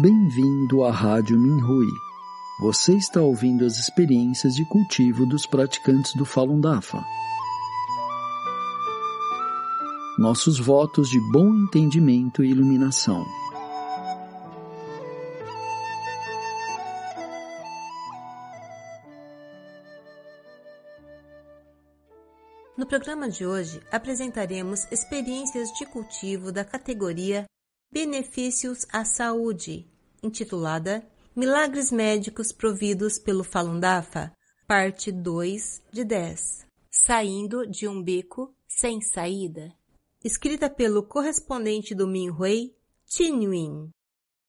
Bem-vindo à Rádio Minhui. Você está ouvindo as experiências de cultivo dos praticantes do Falun Dafa. Nossos votos de bom entendimento e iluminação. No programa de hoje apresentaremos experiências de cultivo da categoria Benefícios à Saúde, intitulada Milagres Médicos Providos pelo Falun Dafa, parte 2 de 10. Saindo de um beco sem saída. Escrita pelo correspondente do Minhui, Qin Yuin.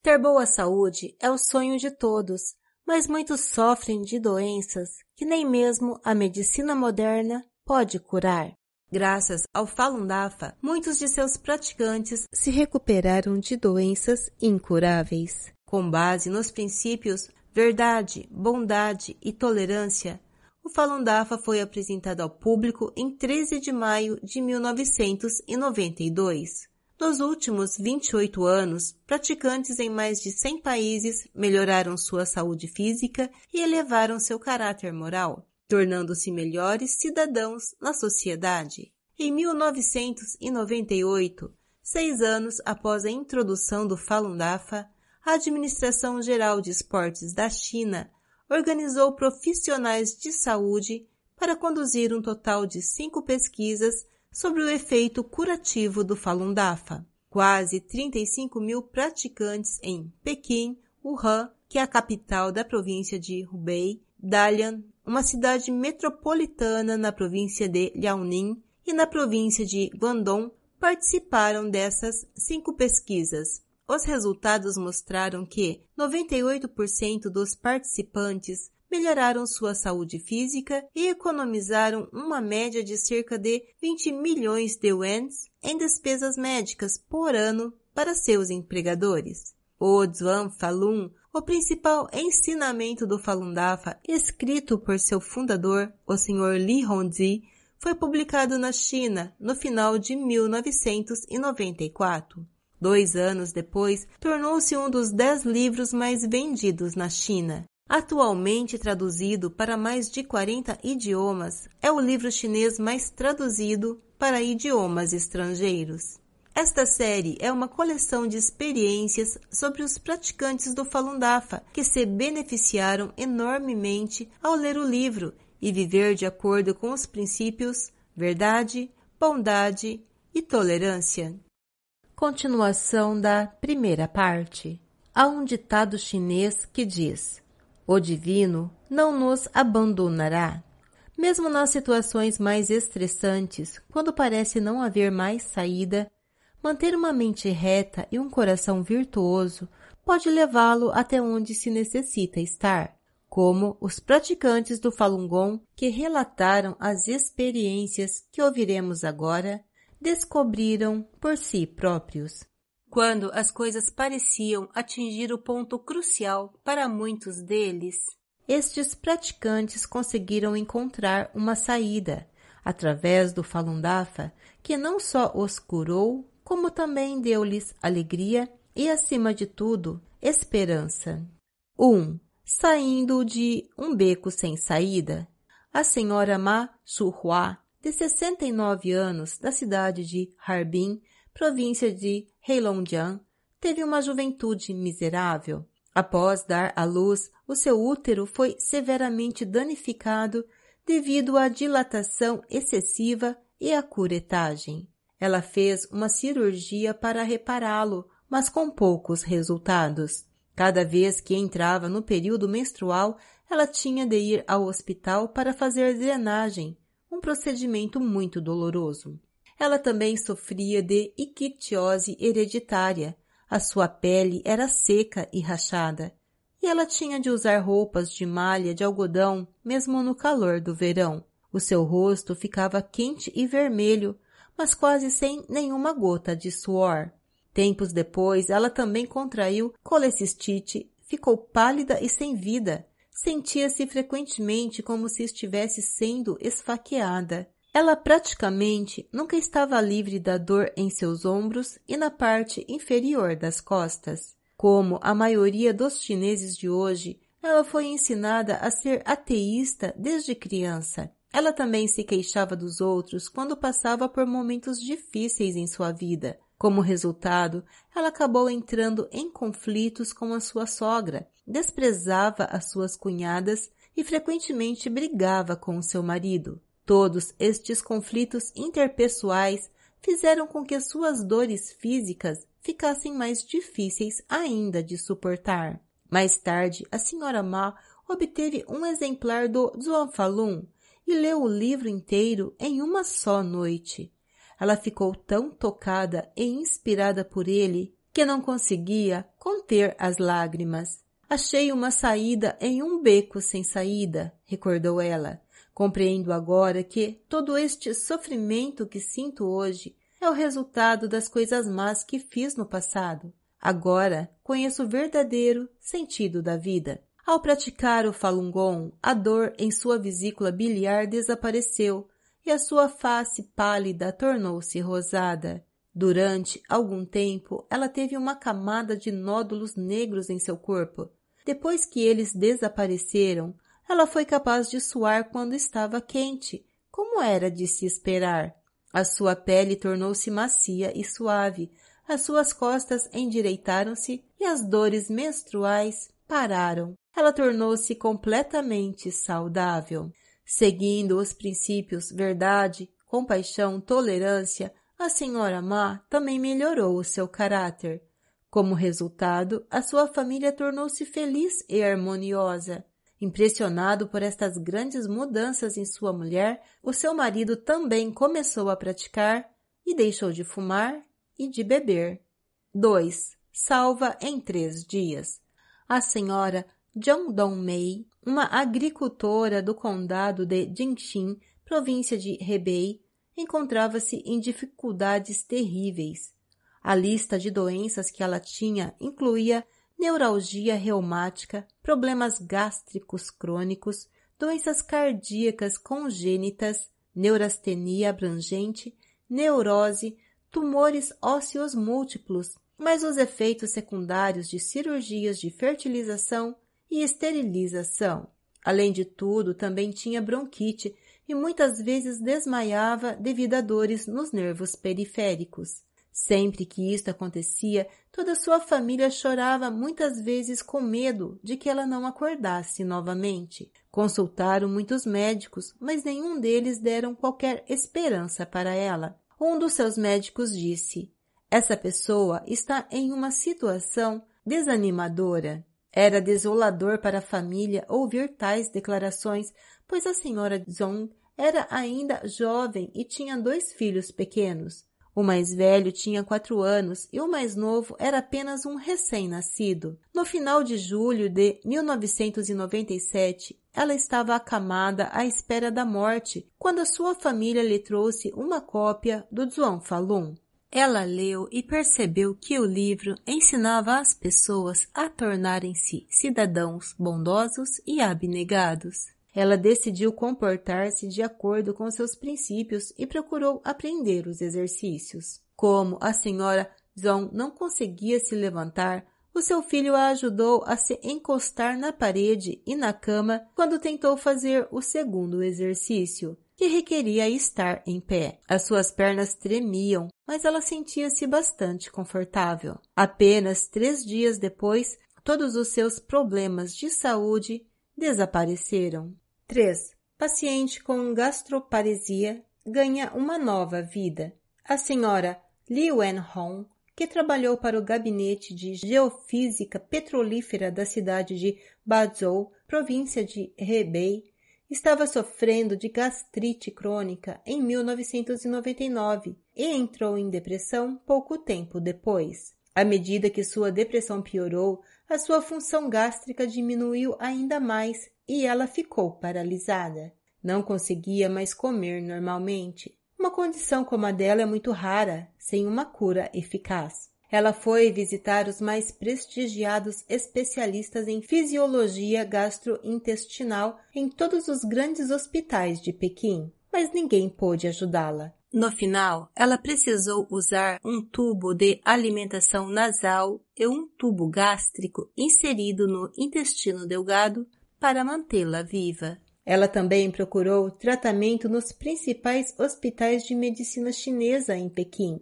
Ter boa saúde é o sonho de todos, mas muitos sofrem de doenças que nem mesmo a medicina moderna pode curar. Graças ao Falun Dafa, muitos de seus praticantes se recuperaram de doenças incuráveis. Com base nos princípios verdade, bondade e tolerância, o Falun Dafa foi apresentado ao público em 13 de maio de 1992. Nos últimos 28 anos, praticantes em mais de 100 países melhoraram sua saúde física e elevaram seu caráter moral tornando-se melhores cidadãos na sociedade. Em 1998, seis anos após a introdução do Falun Dafa, a Administração Geral de Esportes da China organizou profissionais de saúde para conduzir um total de cinco pesquisas sobre o efeito curativo do Falun Dafa. Quase 35 mil praticantes em Pequim, Wuhan, que é a capital da província de Hubei, Dalian, uma cidade metropolitana na província de Liaoning e na província de Guangdong, participaram dessas cinco pesquisas. Os resultados mostraram que 98% dos participantes melhoraram sua saúde física e economizaram uma média de cerca de 20 milhões de yuans em despesas médicas por ano para seus empregadores. O Zhuang Falun o principal ensinamento do Falun Dafa, escrito por seu fundador, o Sr. Li Hongzhi, foi publicado na China no final de 1994. Dois anos depois, tornou-se um dos dez livros mais vendidos na China. Atualmente traduzido para mais de 40 idiomas, é o livro chinês mais traduzido para idiomas estrangeiros. Esta série é uma coleção de experiências sobre os praticantes do Falun Dafa que se beneficiaram enormemente ao ler o livro e viver de acordo com os princípios verdade, bondade e tolerância. Continuação da primeira parte. Há um ditado chinês que diz: O divino não nos abandonará. Mesmo nas situações mais estressantes, quando parece não haver mais saída, Manter uma mente reta e um coração virtuoso pode levá-lo até onde se necessita estar, como os praticantes do Falun Gong que relataram as experiências que ouviremos agora, descobriram por si próprios. Quando as coisas pareciam atingir o ponto crucial para muitos deles, estes praticantes conseguiram encontrar uma saída através do Falun Dafa, que não só os curou, como também deu-lhes alegria e, acima de tudo, esperança. 1. Um, saindo de um beco sem saída, a senhora Ma Suhua, de 69 anos, da cidade de Harbin, província de Heilongjiang, teve uma juventude miserável. Após dar à luz, o seu útero foi severamente danificado devido à dilatação excessiva e à curetagem. Ela fez uma cirurgia para repará-lo, mas com poucos resultados. Cada vez que entrava no período menstrual, ela tinha de ir ao hospital para fazer drenagem, um procedimento muito doloroso. Ela também sofria de ictiose hereditária. A sua pele era seca e rachada, e ela tinha de usar roupas de malha de algodão mesmo no calor do verão. O seu rosto ficava quente e vermelho, mas quase sem nenhuma gota de suor. Tempos depois, ela também contraiu colecistite, ficou pálida e sem vida. Sentia-se frequentemente como se estivesse sendo esfaqueada. Ela praticamente nunca estava livre da dor em seus ombros e na parte inferior das costas. Como a maioria dos chineses de hoje, ela foi ensinada a ser ateísta desde criança. Ela também se queixava dos outros quando passava por momentos difíceis em sua vida. Como resultado, ela acabou entrando em conflitos com a sua sogra, desprezava as suas cunhadas e frequentemente brigava com o seu marido. Todos estes conflitos interpessoais fizeram com que suas dores físicas ficassem mais difíceis ainda de suportar. Mais tarde, a senhora Ma obteve um exemplar do Zhuang Falun e leu o livro inteiro em uma só noite. Ela ficou tão tocada e inspirada por ele que não conseguia conter as lágrimas. Achei uma saída em um beco sem saída, recordou ela. Compreendo agora que todo este sofrimento que sinto hoje é o resultado das coisas más que fiz no passado. Agora conheço o verdadeiro sentido da vida. Ao praticar o Falun Gong, a dor em sua vesícula biliar desapareceu e a sua face pálida tornou-se rosada. Durante algum tempo, ela teve uma camada de nódulos negros em seu corpo. Depois que eles desapareceram, ela foi capaz de suar quando estava quente, como era de se esperar. A sua pele tornou-se macia e suave, as suas costas endireitaram-se e as dores menstruais pararam. Ela tornou-se completamente saudável. Seguindo os princípios verdade, compaixão, tolerância, a senhora Ma também melhorou o seu caráter. Como resultado, a sua família tornou-se feliz e harmoniosa. Impressionado por estas grandes mudanças em sua mulher, o seu marido também começou a praticar e deixou de fumar e de beber. 2. Salva em três dias. A senhora John Mei, uma agricultora do condado de Jingxin, província de Hebei, encontrava-se em dificuldades terríveis. A lista de doenças que ela tinha incluía neuralgia reumática, problemas gástricos crônicos, doenças cardíacas congênitas, neurastenia abrangente, neurose, tumores ósseos múltiplos, mas os efeitos secundários de cirurgias de fertilização e esterilização. Além de tudo, também tinha bronquite e muitas vezes desmaiava devido a dores nos nervos periféricos. Sempre que isto acontecia, toda sua família chorava muitas vezes com medo de que ela não acordasse novamente. Consultaram muitos médicos, mas nenhum deles deram qualquer esperança para ela. Um dos seus médicos disse: Essa pessoa está em uma situação desanimadora. Era desolador para a família ouvir tais declarações, pois a senhora Zong era ainda jovem e tinha dois filhos pequenos. O mais velho tinha quatro anos e o mais novo era apenas um recém-nascido. No final de julho de 1997, ela estava acamada à espera da morte quando a sua família lhe trouxe uma cópia do Zhuang Falun. Ela leu e percebeu que o livro ensinava as pessoas a tornarem-se cidadãos bondosos e abnegados. Ela decidiu comportar-se de acordo com seus princípios e procurou aprender os exercícios. Como a senhora Zong não conseguia se levantar, o seu filho a ajudou a se encostar na parede e na cama quando tentou fazer o segundo exercício, que requeria estar em pé. As suas pernas tremiam, mas ela sentia-se bastante confortável. Apenas três dias depois, todos os seus problemas de saúde desapareceram. 3. Paciente com gastroparesia ganha uma nova vida. A senhora Li Wen-hong, que trabalhou para o gabinete de geofísica petrolífera da cidade de Bazhou, província de Hebei, estava sofrendo de gastrite crônica em 1999 e entrou em depressão pouco tempo depois. À medida que sua depressão piorou, a sua função gástrica diminuiu ainda mais e ela ficou paralisada. Não conseguia mais comer normalmente. Uma condição como a dela é muito rara, sem uma cura eficaz. Ela foi visitar os mais prestigiados especialistas em fisiologia gastrointestinal em todos os grandes hospitais de Pequim, mas ninguém pôde ajudá-la. No final, ela precisou usar um tubo de alimentação nasal e um tubo gástrico inserido no intestino delgado para mantê-la viva. Ela também procurou tratamento nos principais hospitais de medicina chinesa em Pequim,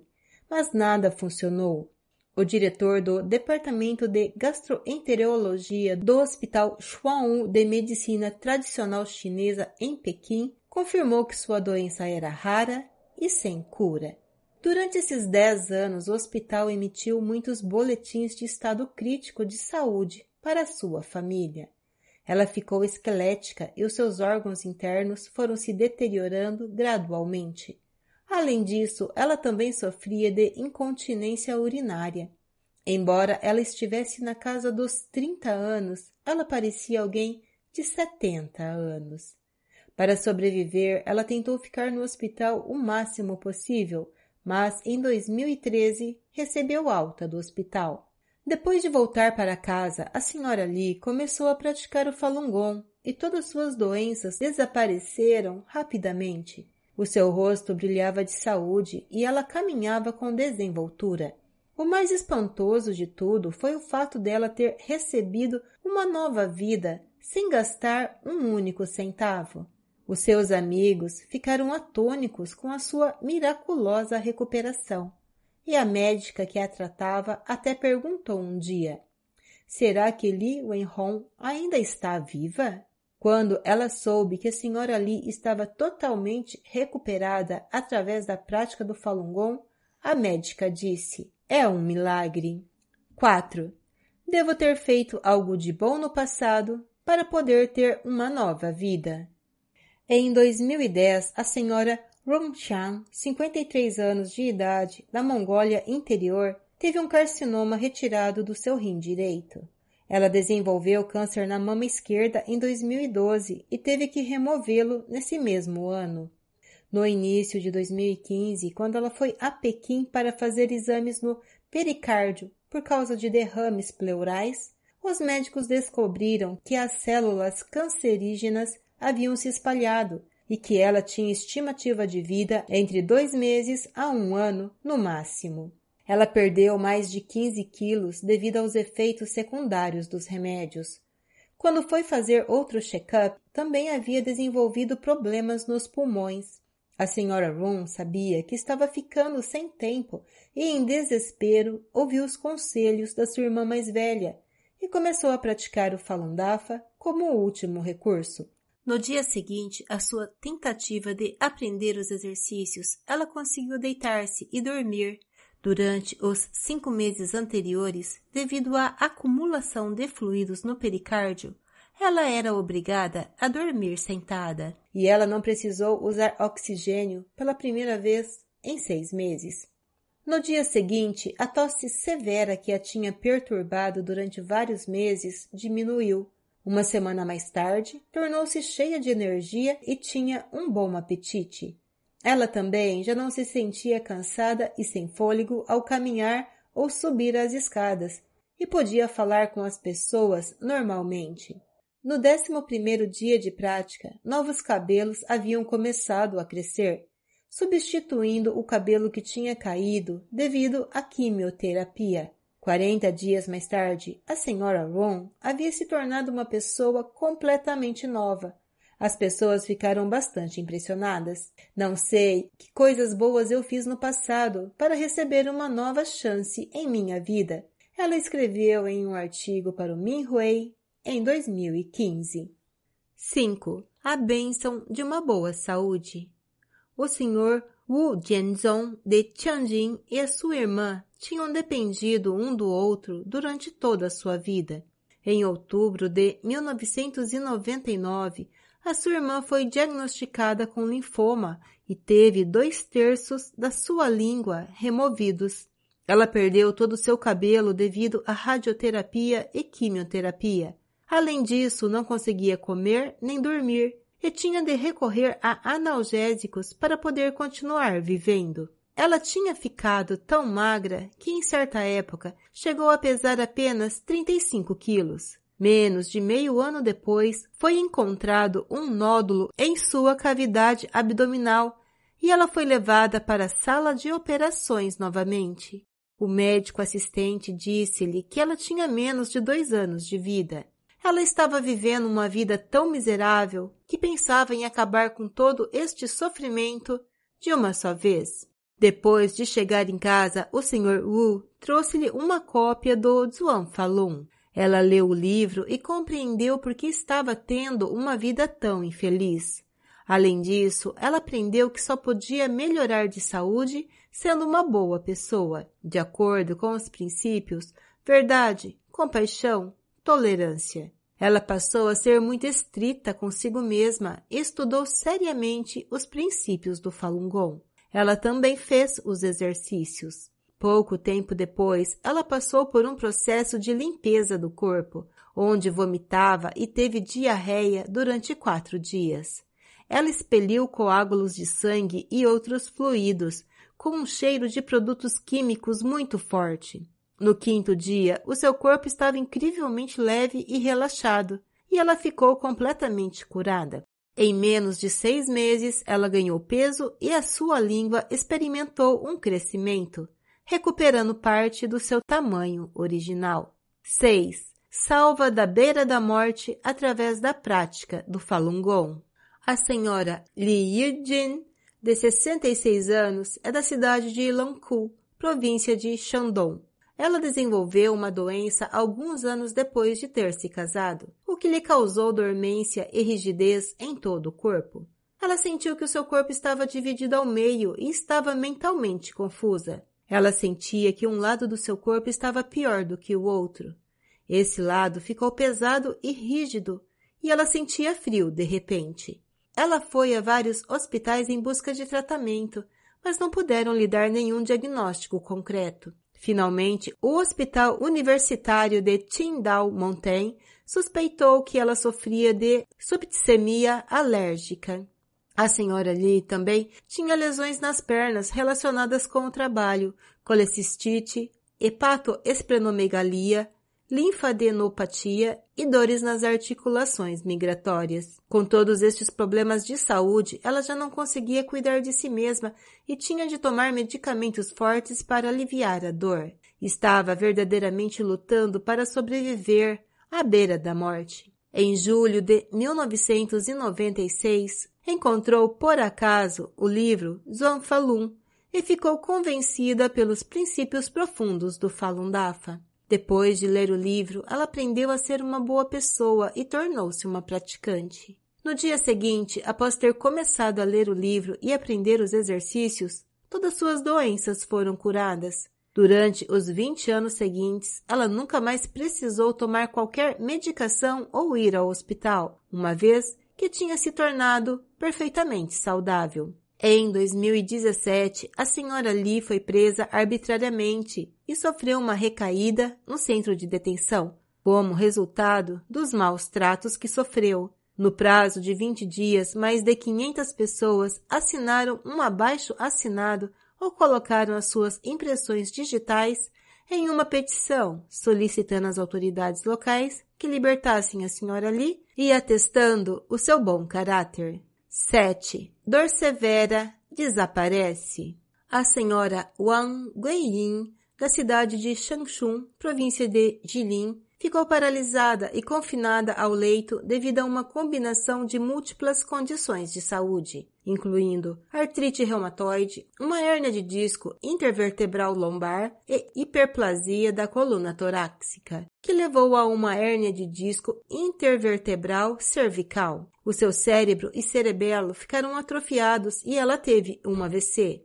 mas nada funcionou. O diretor do Departamento de Gastroenterologia do Hospital Xuanwu de Medicina Tradicional Chinesa em Pequim confirmou que sua doença era rara e sem cura. Durante esses dez anos, o hospital emitiu muitos boletins de estado crítico de saúde para sua família. Ela ficou esquelética e os seus órgãos internos foram se deteriorando gradualmente. Além disso, ela também sofria de incontinência urinária. Embora ela estivesse na casa dos 30 anos, ela parecia alguém de 70 anos. Para sobreviver, ela tentou ficar no hospital o máximo possível, mas em 2013 recebeu alta do hospital. Depois de voltar para casa, a senhora Lee começou a praticar o Falun Gong e todas suas doenças desapareceram rapidamente. O seu rosto brilhava de saúde e ela caminhava com desenvoltura. O mais espantoso de tudo foi o fato dela ter recebido uma nova vida sem gastar um único centavo. Os seus amigos ficaram atônicos com a sua miraculosa recuperação. E a médica que a tratava até perguntou um dia: Será que Li Wenhong ainda está viva? Quando ela soube que a senhora Li estava totalmente recuperada através da prática do Falun Gong, a médica disse: É um milagre. 4. Devo ter feito algo de bom no passado para poder ter uma nova vida. Em 2010, a senhora Rongchan, 53 anos de idade, da Mongólia Interior, teve um carcinoma retirado do seu rim direito. Ela desenvolveu câncer na mama esquerda em 2012 e teve que removê-lo nesse mesmo ano. No início de 2015, quando ela foi a Pequim para fazer exames no pericárdio por causa de derrames pleurais, os médicos descobriram que as células cancerígenas haviam se espalhado e que ela tinha estimativa de vida entre dois meses a um ano no máximo. Ela perdeu mais de 15 quilos devido aos efeitos secundários dos remédios. Quando foi fazer outro check-up, também havia desenvolvido problemas nos pulmões. A senhora Room sabia que estava ficando sem tempo e, em desespero, ouviu os conselhos da sua irmã mais velha e começou a praticar o Falun Dafa como último recurso. No dia seguinte, a sua tentativa de aprender os exercícios, ela conseguiu deitar-se e dormir Durante os cinco meses anteriores, devido à acumulação de fluidos no pericárdio, ela era obrigada a dormir sentada e ela não precisou usar oxigênio pela primeira vez em seis meses. No dia seguinte, a tosse severa que a tinha perturbado durante vários meses diminuiu. Uma semana mais tarde, tornou-se cheia de energia e tinha um bom apetite. Ela também já não se sentia cansada e sem fôlego ao caminhar ou subir as escadas e podia falar com as pessoas normalmente. No décimo primeiro dia de prática, novos cabelos haviam começado a crescer, substituindo o cabelo que tinha caído devido à quimioterapia. Quarenta dias mais tarde, a senhora Ron havia se tornado uma pessoa completamente nova, as pessoas ficaram bastante impressionadas. Não sei que coisas boas eu fiz no passado para receber uma nova chance em minha vida. Ela escreveu em um artigo para o Minhui em 2015. 5. A bênção de uma boa saúde. O senhor Wu Jianzong de Tianjin e a sua irmã tinham dependido um do outro durante toda a sua vida. Em outubro de 1999, a sua irmã foi diagnosticada com linfoma e teve dois terços da sua língua removidos. Ela perdeu todo o seu cabelo devido à radioterapia e quimioterapia. Além disso, não conseguia comer nem dormir e tinha de recorrer a analgésicos para poder continuar vivendo. Ela tinha ficado tão magra que, em certa época, chegou a pesar apenas 35 quilos. Menos de meio ano depois, foi encontrado um nódulo em sua cavidade abdominal e ela foi levada para a sala de operações novamente. O médico assistente disse-lhe que ela tinha menos de dois anos de vida. Ela estava vivendo uma vida tão miserável que pensava em acabar com todo este sofrimento de uma só vez. Depois de chegar em casa, o Sr. Wu trouxe-lhe uma cópia do Zhuang Falun. Ela leu o livro e compreendeu por que estava tendo uma vida tão infeliz. Além disso, ela aprendeu que só podia melhorar de saúde sendo uma boa pessoa, de acordo com os princípios verdade, compaixão, tolerância. Ela passou a ser muito estrita consigo mesma e estudou seriamente os princípios do Falun Gong. Ela também fez os exercícios. Pouco tempo depois, ela passou por um processo de limpeza do corpo, onde vomitava e teve diarreia durante quatro dias. Ela expeliu coágulos de sangue e outros fluidos, com um cheiro de produtos químicos muito forte. No quinto dia, o seu corpo estava incrivelmente leve e relaxado, e ela ficou completamente curada. Em menos de seis meses, ela ganhou peso e a sua língua experimentou um crescimento, recuperando parte do seu tamanho original. 6. Salva da beira da morte através da prática do Falun Gong. A senhora Li Yijin, de 66 anos, é da cidade de Lankou, província de Shandong. Ela desenvolveu uma doença alguns anos depois de ter se casado, o que lhe causou dormência e rigidez em todo o corpo. Ela sentiu que o seu corpo estava dividido ao meio e estava mentalmente confusa. Ela sentia que um lado do seu corpo estava pior do que o outro. Esse lado ficou pesado e rígido, e ela sentia frio de repente. Ela foi a vários hospitais em busca de tratamento, mas não puderam lhe dar nenhum diagnóstico concreto. Finalmente, o Hospital Universitário de Tyndall Mountain suspeitou que ela sofria de septicemia alérgica. A senhora Lee também tinha lesões nas pernas relacionadas com o trabalho, colecistite, hepatoesplenomegalia, linfadenopatia e dores nas articulações migratórias. Com todos estes problemas de saúde, ela já não conseguia cuidar de si mesma e tinha de tomar medicamentos fortes para aliviar a dor. Estava verdadeiramente lutando para sobreviver à beira da morte. Em julho de 1996, encontrou por acaso o livro Zhuang Falun e ficou convencida pelos princípios profundos do Falun Dafa. Depois de ler o livro, ela aprendeu a ser uma boa pessoa e tornou-se uma praticante. No dia seguinte, após ter começado a ler o livro e aprender os exercícios, todas suas doenças foram curadas. Durante os 20 anos seguintes, ela nunca mais precisou tomar qualquer medicação ou ir ao hospital, uma vez que tinha se tornado perfeitamente saudável. Em 2017, a senhora Lee foi presa arbitrariamente e sofreu uma recaída no centro de detenção, como resultado dos maus tratos que sofreu. No prazo de 20 dias, mais de 500 pessoas assinaram um abaixo assinado ou colocaram as suas impressões digitais em uma petição solicitando às autoridades locais que libertassem a senhora Lee e atestando o seu bom caráter. 7. Dor severa desaparece. A senhora Wang Guiyin, da cidade de Shangchun, província de Jilin, ficou paralisada e confinada ao leito devido a uma combinação de múltiplas condições de saúde, incluindo artrite reumatoide, uma hérnia de disco intervertebral lombar e hiperplasia da coluna torácica, que levou a uma hérnia de disco intervertebral cervical. O seu cérebro e cerebelo ficaram atrofiados e ela teve um AVC.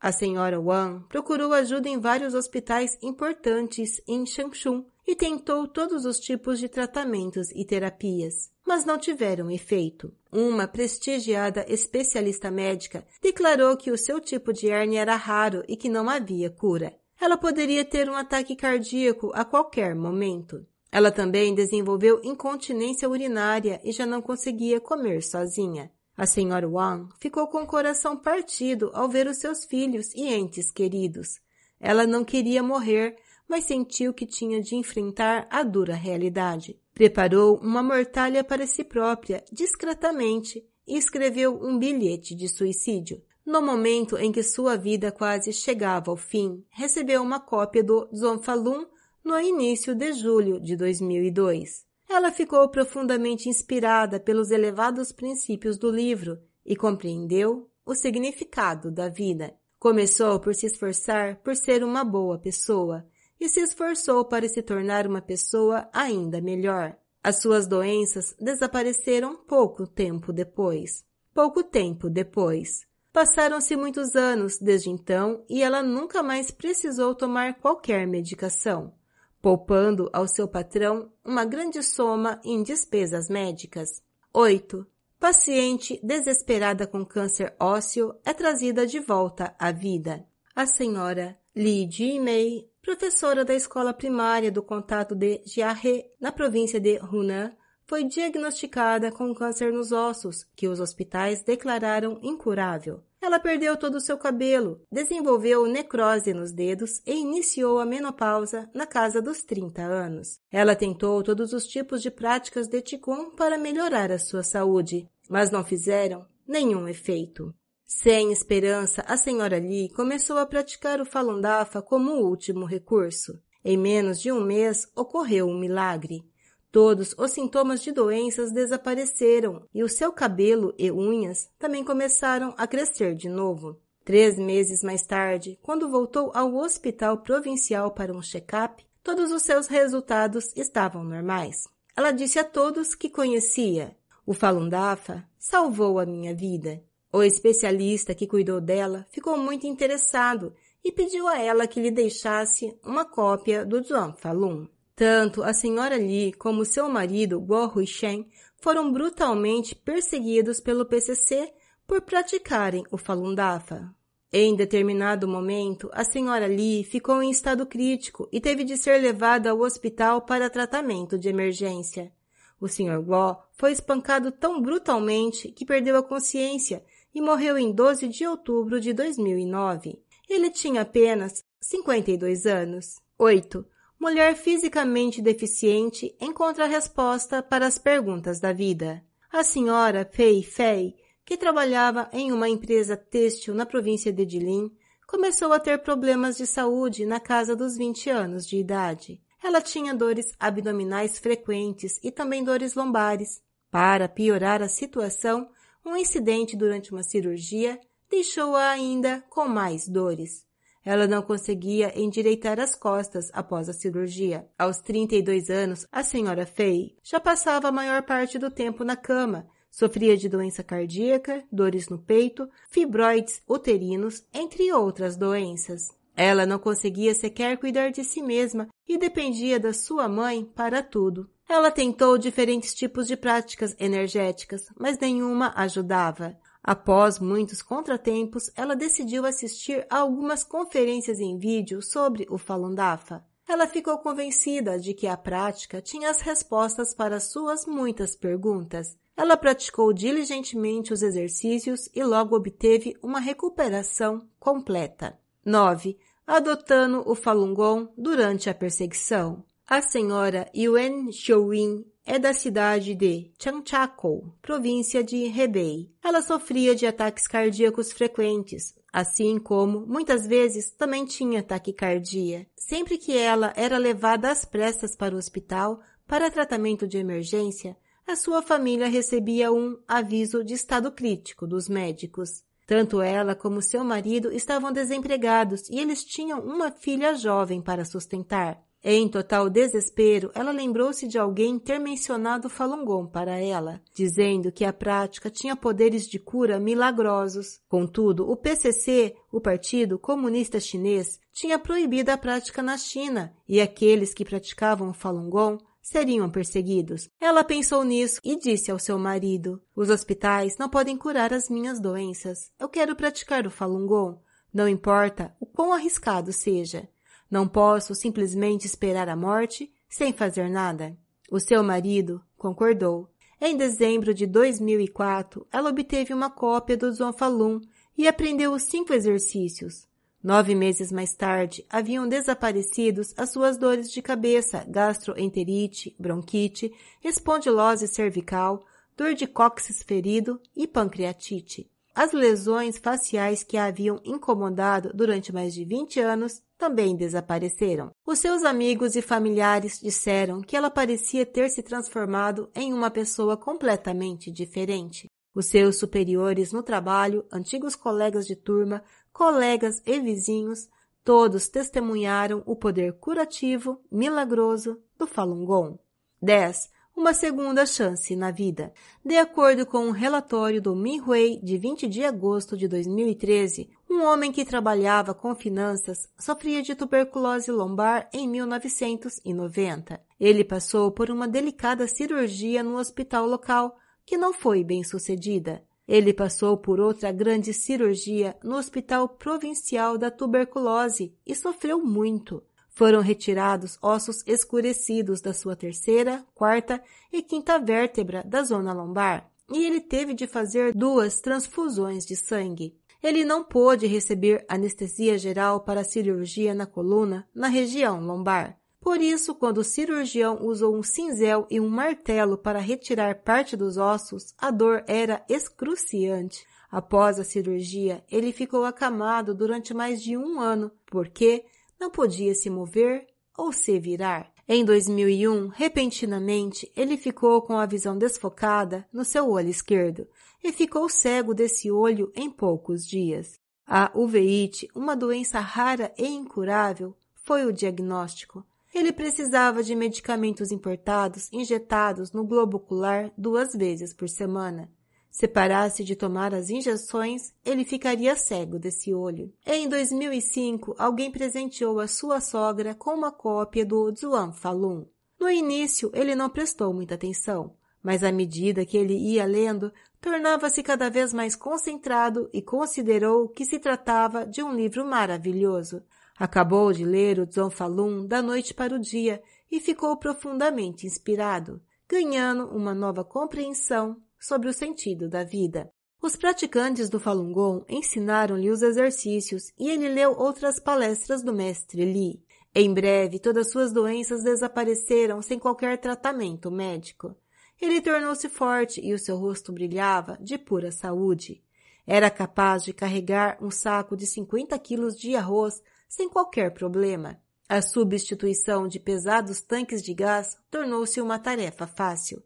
A senhora Wang procurou ajuda em vários hospitais importantes em Changchun e tentou todos os tipos de tratamentos e terapias, mas não tiveram efeito. Uma prestigiada especialista médica declarou que o seu tipo de hérnia era raro e que não havia cura. Ela poderia ter um ataque cardíaco a qualquer momento. Ela também desenvolveu incontinência urinária e já não conseguia comer sozinha. A senhora Wang ficou com o coração partido ao ver os seus filhos e entes queridos. Ela não queria morrer, mas sentiu que tinha de enfrentar a dura realidade. Preparou uma mortalha para si própria, discretamente, e escreveu um bilhete de suicídio. No momento em que sua vida quase chegava ao fim, recebeu uma cópia do Zonfalun no início de julho de 2002. Ela ficou profundamente inspirada pelos elevados princípios do livro e compreendeu o significado da vida. Começou por se esforçar por ser uma boa pessoa e se esforçou para se tornar uma pessoa ainda melhor. As suas doenças desapareceram pouco tempo depois. Pouco tempo depois. Passaram-se muitos anos desde então e ela nunca mais precisou tomar qualquer medicação, poupando ao seu patrão uma grande soma em despesas médicas. 8. Paciente desesperada com câncer ósseo é trazida de volta à vida. A senhora Li Ji-mei, professora da escola primária do contato de Jiahe, na província de Hunan, foi diagnosticada com câncer nos ossos, que os hospitais declararam incurável. Ela perdeu todo o seu cabelo, desenvolveu necrose nos dedos e iniciou a menopausa na casa dos 30 anos. Ela tentou todos os tipos de práticas de Qigong para melhorar a sua saúde, mas não fizeram nenhum efeito. Sem esperança, a senhora Lee começou a praticar o Falun Dafa como último recurso. Em menos de um mês, ocorreu um milagre. Todos os sintomas de doenças desapareceram e o seu cabelo e unhas também começaram a crescer de novo. Três meses mais tarde, quando voltou ao hospital provincial para um check-up, todos os seus resultados estavam normais. Ela disse a todos que conhecia: O Falun Dafa salvou a minha vida. O especialista que cuidou dela ficou muito interessado e pediu a ela que lhe deixasse uma cópia do Zhuang Falun. Tanto a senhora Li como seu marido, Guo Huishen, foram brutalmente perseguidos pelo PCC por praticarem o Falun Dafa. Em determinado momento, a senhora Li ficou em estado crítico e teve de ser levada ao hospital para tratamento de emergência. O Sr. Guo foi espancado tão brutalmente que perdeu a consciência e morreu em 12 de outubro de 2009. Ele tinha apenas 52 anos. 8 mulher fisicamente deficiente encontra resposta para as perguntas da vida. A senhora Fei Fei, que trabalhava em uma empresa têxtil na província de Jilin, começou a ter problemas de saúde na casa dos 20 anos de idade. Ela tinha dores abdominais frequentes e também dores lombares. Para piorar a situação, um incidente durante uma cirurgia deixou-a ainda com mais dores. Ela não conseguia endireitar as costas após a cirurgia. Aos 32 anos, a senhora Fay já passava a maior parte do tempo na cama. Sofria de doença cardíaca, dores no peito, fibroides uterinos, entre outras doenças. Ela não conseguia sequer cuidar de si mesma e dependia da sua mãe para tudo. Ela tentou diferentes tipos de práticas energéticas, mas nenhuma ajudava. Após muitos contratempos, ela decidiu assistir a algumas conferências em vídeo sobre o Falun Dafa. Ela ficou convencida de que a prática tinha as respostas para suas muitas perguntas. Ela praticou diligentemente os exercícios e logo obteve uma recuperação completa. 9. Adotando o Falun Gong durante a perseguição. A senhora Yuen Xiuyin é da cidade de Changchakou, província de Hebei. Ela sofria de ataques cardíacos frequentes, assim como, muitas vezes, também tinha taquicardia. Sempre que ela era levada às pressas para o hospital para tratamento de emergência, a sua família recebia um aviso de estado crítico dos médicos. Tanto ela como seu marido estavam desempregados e eles tinham uma filha jovem para sustentar. Em total desespero, ela lembrou-se de alguém ter mencionado Falun Gong para ela, dizendo que a prática tinha poderes de cura milagrosos. Contudo, o PCC, o Partido Comunista Chinês, tinha proibido a prática na China e aqueles que praticavam Falun Gong seriam perseguidos. Ela pensou nisso e disse ao seu marido: Os hospitais não podem curar as minhas doenças. Eu quero praticar o Falun Gong, não importa o quão arriscado seja. Não posso simplesmente esperar a morte sem fazer nada. O seu marido concordou. Em dezembro de 2004, ela obteve uma cópia do Zonfalun e aprendeu os cinco exercícios. Nove meses mais tarde, haviam desaparecido as suas dores de cabeça, gastroenterite, bronquite, espondilose cervical, dor de cóccix ferido e pancreatite. As lesões faciais que a haviam incomodado durante mais de 20 anos também desapareceram. Os seus amigos e familiares disseram que ela parecia ter se transformado em uma pessoa completamente diferente. Os seus superiores no trabalho, antigos colegas de turma, colegas e vizinhos, todos testemunharam o poder curativo, milagroso do Falun Gong. 10 uma segunda chance na vida. De acordo com um relatório do Minhui de 20 de agosto de 2013, um homem que trabalhava com finanças sofria de tuberculose lombar em 1990. Ele passou por uma delicada cirurgia no hospital local, que não foi bem sucedida. Ele passou por outra grande cirurgia no Hospital Provincial da Tuberculose e sofreu muito. Foram retirados ossos escurecidos da sua terceira, quarta e quinta vértebra da zona lombar, e ele teve de fazer duas transfusões de sangue. Ele não pôde receber anestesia geral para cirurgia na coluna, na região lombar. Por isso, quando o cirurgião usou um cinzel e um martelo para retirar parte dos ossos, a dor era excruciante. Após a cirurgia, ele ficou acamado durante mais de um ano, porque não podia se mover ou se virar. Em 2001, repentinamente, ele ficou com a visão desfocada no seu olho esquerdo e ficou cego desse olho em poucos dias. A uveíte, uma doença rara e incurável, foi o diagnóstico. Ele precisava de medicamentos importados injetados no globo ocular duas vezes por semana. Se parasse de tomar as injeções, ele ficaria cego desse olho. Em 2005, alguém presenteou a sua sogra com uma cópia do Zhuang Falun. No início, ele não prestou muita atenção, mas à medida que ele ia lendo, tornava-se cada vez mais concentrado e considerou que se tratava de um livro maravilhoso. Acabou de ler o Zhuang Falun da noite para o dia e ficou profundamente inspirado, ganhando uma nova compreensão sobre o sentido da vida. Os praticantes do Falun Gong ensinaram-lhe os exercícios e ele leu outras palestras do mestre Li. Em breve, todas suas doenças desapareceram sem qualquer tratamento médico. Ele tornou-se forte e o seu rosto brilhava de pura saúde. Era capaz de carregar um saco de 50 quilos de arroz sem qualquer problema. A substituição de pesados tanques de gás tornou-se uma tarefa fácil.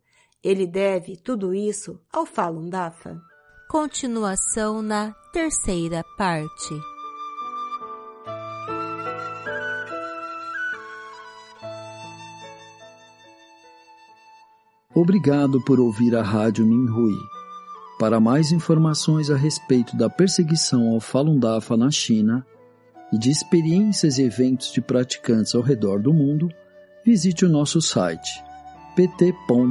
Ele deve tudo isso ao Falun Dafa. Continuação na terceira parte. Obrigado por ouvir a Rádio Minhui. Para mais informações a respeito da perseguição ao Falun Dafa na China e de experiências e eventos de praticantes ao redor do mundo, visite o nosso site pt.minrui.org.